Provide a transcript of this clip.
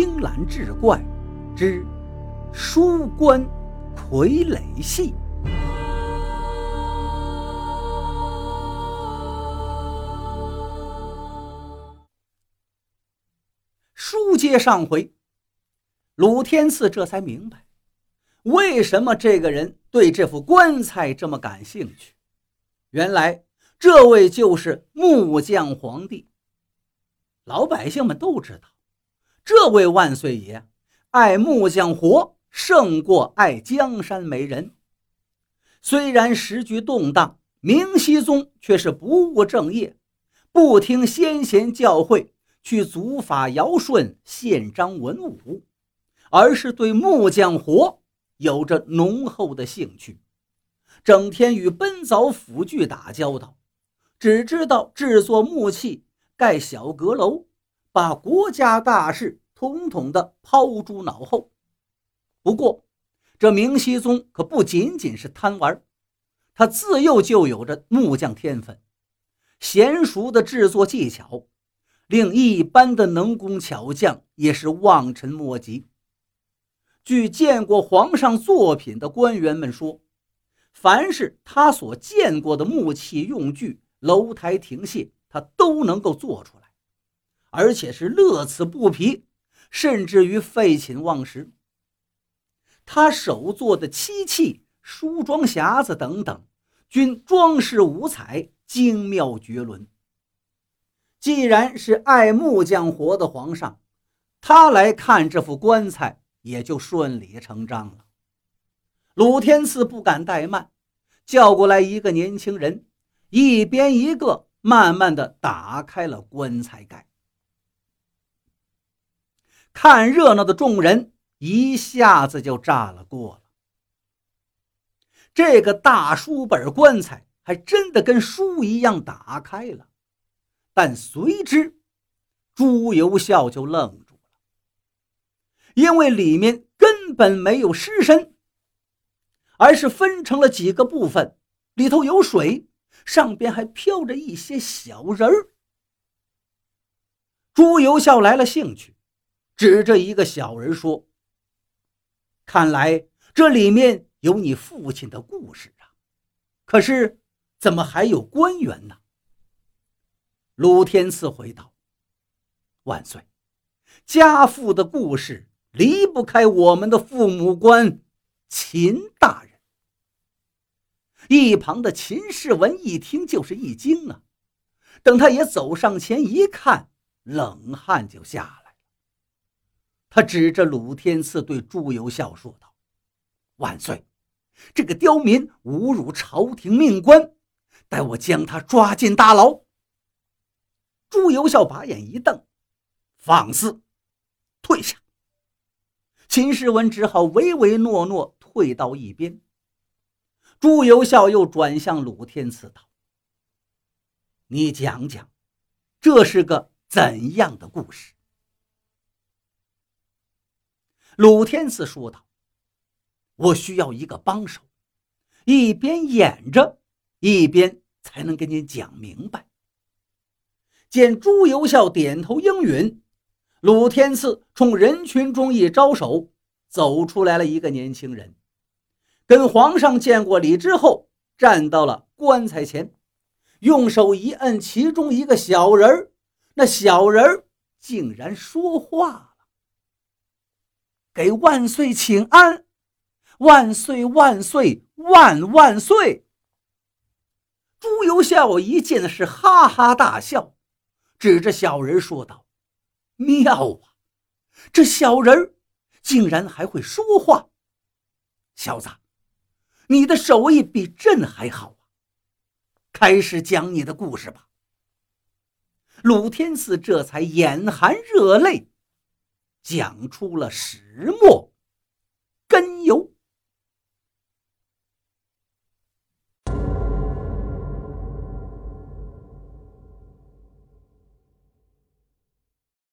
青蓝志怪之书关傀儡戏。书接上回，鲁天赐这才明白，为什么这个人对这副棺材这么感兴趣。原来，这位就是木匠皇帝。老百姓们都知道。这位万岁爷爱木匠活胜过爱江山美人。虽然时局动荡，明熹宗却是不务正业，不听先贤教诲去祖法尧舜、宪章文武，而是对木匠活有着浓厚的兴趣，整天与奔凿斧锯打交道，只知道制作木器、盖小阁楼。把国家大事统统的抛诸脑后。不过，这明熹宗可不仅仅是贪玩，他自幼就有着木匠天分，娴熟的制作技巧，令一般的能工巧匠也是望尘莫及。据见过皇上作品的官员们说，凡是他所见过的木器用具、楼台亭榭，他都能够做出来。而且是乐此不疲，甚至于废寝忘食。他手做的漆器、梳妆匣子等等，均装饰五彩，精妙绝伦。既然是爱木匠活的皇上，他来看这副棺材也就顺理成章了。鲁天赐不敢怠慢，叫过来一个年轻人，一边一个，慢慢的打开了棺材盖。看热闹的众人一下子就炸了锅了。这个大书本棺材还真的跟书一样打开了，但随之朱由校就愣住了，因为里面根本没有尸身，而是分成了几个部分，里头有水，上边还飘着一些小人儿。朱由校来了兴趣。指着一个小人说：“看来这里面有你父亲的故事啊，可是怎么还有官员呢？”鲁天赐回道：“万岁，家父的故事离不开我们的父母官秦大人。”一旁的秦世文一听就是一惊啊，等他也走上前一看，冷汗就下来。他指着鲁天赐对朱由校说道：“万岁，这个刁民侮辱朝廷命官，待我将他抓进大牢。”朱由校把眼一瞪：“放肆！退下！”秦世文只好唯唯诺诺退到一边。朱由校又转向鲁天赐道：“你讲讲，这是个怎样的故事？”鲁天赐说道：“我需要一个帮手，一边演着，一边才能跟您讲明白。”见朱由校点头应允，鲁天赐冲人群中一招手，走出来了一个年轻人，跟皇上见过礼之后，站到了棺材前，用手一摁其中一个小人儿，那小人儿竟然说话。给万岁请安，万岁万岁万万岁！朱由校一见是哈哈大笑，指着小人说道：“妙啊，这小人竟然还会说话！小子，你的手艺比朕还好啊！开始讲你的故事吧。”鲁天赐这才眼含热泪。讲出了实末。